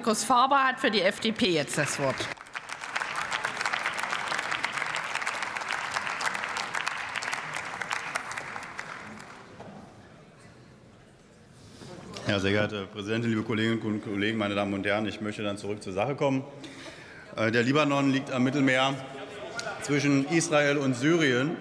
Markus Faber hat für die FDP jetzt das Wort. Ja, sehr geehrte Präsidentin, liebe Kolleginnen und Kollegen, meine Damen und Herren, ich möchte dann zurück zur Sache kommen. Äh, der Libanon liegt am Mittelmeer zwischen Israel und Syrien.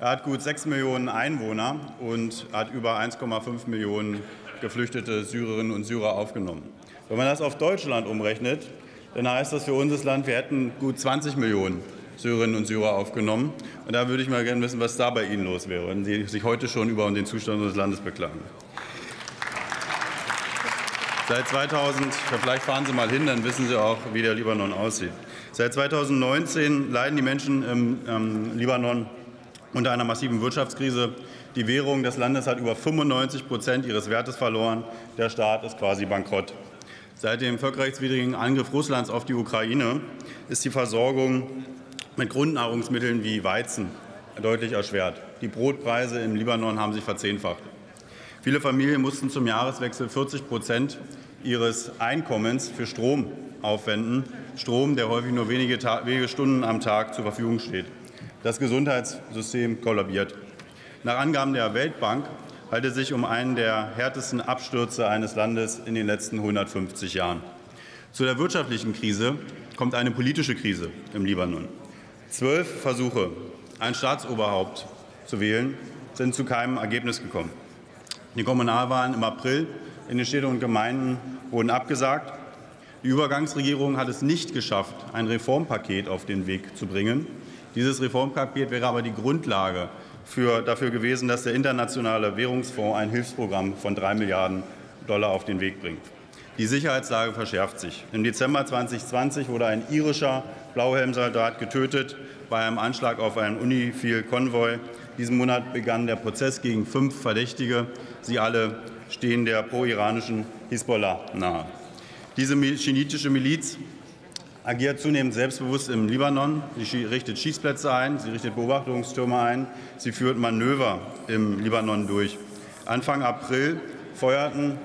Er hat gut 6 Millionen Einwohner und hat über 1,5 Millionen geflüchtete Syrerinnen und Syrer aufgenommen. Wenn man das auf Deutschland umrechnet, dann heißt das für unser Land, wir hätten gut 20 Millionen Syrerinnen und Syrer aufgenommen. Und da würde ich mal gerne wissen, was da bei Ihnen los wäre, wenn Sie sich heute schon über den Zustand unseres Landes beklagen. Seit 2000, vielleicht fahren Sie mal hin, dann wissen Sie auch, wie der Libanon aussieht. Seit 2019 leiden die Menschen im ähm, Libanon unter einer massiven Wirtschaftskrise. Die Währung des Landes hat über 95 Prozent ihres Wertes verloren. Der Staat ist quasi bankrott. Seit dem völkerrechtswidrigen Angriff Russlands auf die Ukraine ist die Versorgung mit Grundnahrungsmitteln wie Weizen deutlich erschwert. Die Brotpreise im Libanon haben sich verzehnfacht. Viele Familien mussten zum Jahreswechsel 40 Prozent ihres Einkommens für Strom aufwenden. Strom, der häufig nur wenige, wenige Stunden am Tag zur Verfügung steht. Das Gesundheitssystem kollabiert. Nach Angaben der Weltbank handelt es sich um einen der härtesten Abstürze eines Landes in den letzten 150 Jahren. Zu der wirtschaftlichen Krise kommt eine politische Krise im Libanon. Zwölf Versuche, ein Staatsoberhaupt zu wählen, sind zu keinem Ergebnis gekommen. Die Kommunalwahlen im April in den Städten und Gemeinden wurden abgesagt. Die Übergangsregierung hat es nicht geschafft, ein Reformpaket auf den Weg zu bringen. Dieses Reformpaket wäre aber die Grundlage für, dafür gewesen, dass der Internationale Währungsfonds ein Hilfsprogramm von drei Milliarden Dollar auf den Weg bringt. Die Sicherheitslage verschärft sich. Im Dezember 2020 wurde ein irischer Blauhelmsoldat getötet bei einem Anschlag auf einen Unifil-Konvoi. Diesen Monat begann der Prozess gegen fünf Verdächtige. Sie alle stehen der pro-iranischen Hisbollah nahe. Diese schiitische Miliz agiert zunehmend selbstbewusst im Libanon. Sie richtet Schießplätze ein, sie richtet Beobachtungstürme ein, sie führt Manöver im Libanon durch. Anfang April feuerten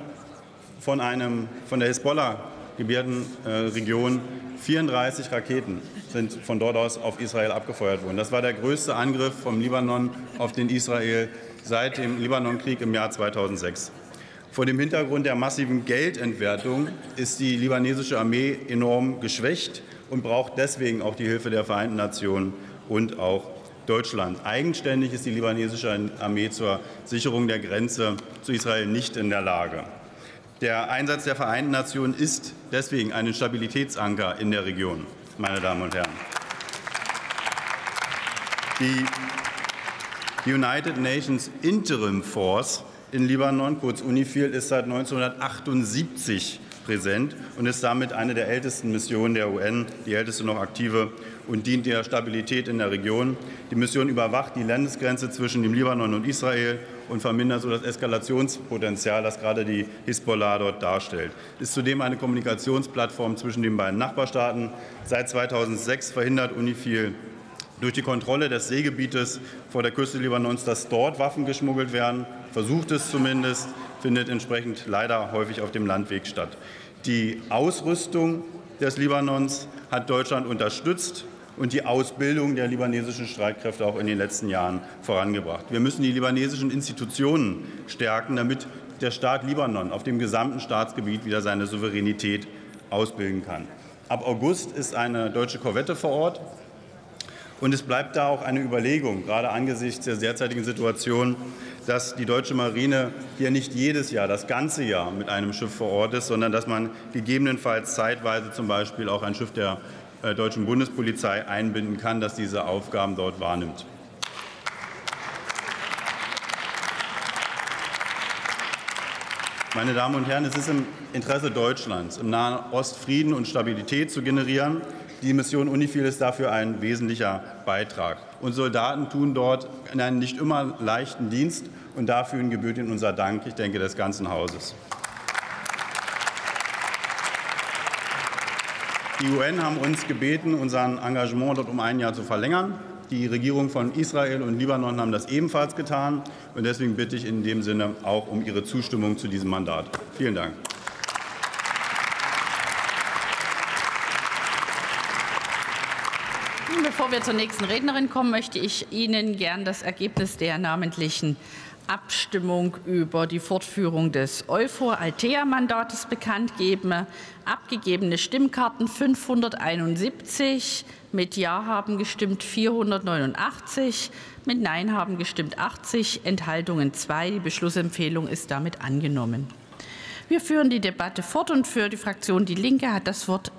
von, einem, von der Hisbollah-gebierten äh, Region 34 Raketen sind von dort aus auf Israel abgefeuert worden. Das war der größte Angriff vom Libanon auf den Israel seit dem Libanonkrieg im Jahr 2006. Vor dem Hintergrund der massiven Geldentwertung ist die libanesische Armee enorm geschwächt und braucht deswegen auch die Hilfe der Vereinten Nationen und auch Deutschland. Eigenständig ist die libanesische Armee zur Sicherung der Grenze zu Israel nicht in der Lage. Der Einsatz der Vereinten Nationen ist deswegen ein Stabilitätsanker in der Region, meine Damen und Herren. Die United Nations Interim Force in Libanon, kurz UNIFIL, ist seit 1978 präsent und ist damit eine der ältesten Missionen der UN, die älteste noch aktive und dient der Stabilität in der Region. Die Mission überwacht die Landesgrenze zwischen dem Libanon und Israel und vermindert so das Eskalationspotenzial, das gerade die Hisbollah dort darstellt. Ist zudem eine Kommunikationsplattform zwischen den beiden Nachbarstaaten. Seit 2006 verhindert UNIFIL durch die Kontrolle des Seegebietes vor der Küste Libanons, dass dort Waffen geschmuggelt werden, versucht es zumindest, findet entsprechend leider häufig auf dem Landweg statt. Die Ausrüstung des Libanons hat Deutschland unterstützt und die Ausbildung der libanesischen Streitkräfte auch in den letzten Jahren vorangebracht. Wir müssen die libanesischen Institutionen stärken, damit der Staat Libanon auf dem gesamten Staatsgebiet wieder seine Souveränität ausbilden kann. Ab August ist eine deutsche Korvette vor Ort. Und es bleibt da auch eine Überlegung, gerade angesichts der derzeitigen Situation, dass die deutsche Marine hier nicht jedes Jahr, das ganze Jahr mit einem Schiff vor Ort ist, sondern dass man gegebenenfalls zeitweise zum Beispiel auch ein Schiff der äh, deutschen Bundespolizei einbinden kann, das diese Aufgaben dort wahrnimmt. Meine Damen und Herren, es ist im Interesse Deutschlands, im Nahen Ost Frieden und Stabilität zu generieren. Die Mission UNIFIL ist dafür ein wesentlicher Beitrag. Und Soldaten tun dort einen nicht immer leichten Dienst und dafür gebührt ihnen unser Dank, ich denke, des ganzen Hauses. Die UN haben uns gebeten, unser Engagement dort um ein Jahr zu verlängern. Die Regierung von Israel und Libanon haben das ebenfalls getan. Und deswegen bitte ich in dem Sinne auch um Ihre Zustimmung zu diesem Mandat. Vielen Dank. Bevor wir zur nächsten Rednerin kommen, möchte ich Ihnen gern das Ergebnis der namentlichen Abstimmung über die Fortführung des Euphor-Altea-Mandates bekannt geben. Abgegebene Stimmkarten 571, mit Ja haben gestimmt 489, mit Nein haben gestimmt 80, Enthaltungen 2. Die Beschlussempfehlung ist damit angenommen. Wir führen die Debatte fort und für die Fraktion Die Linke hat das Wort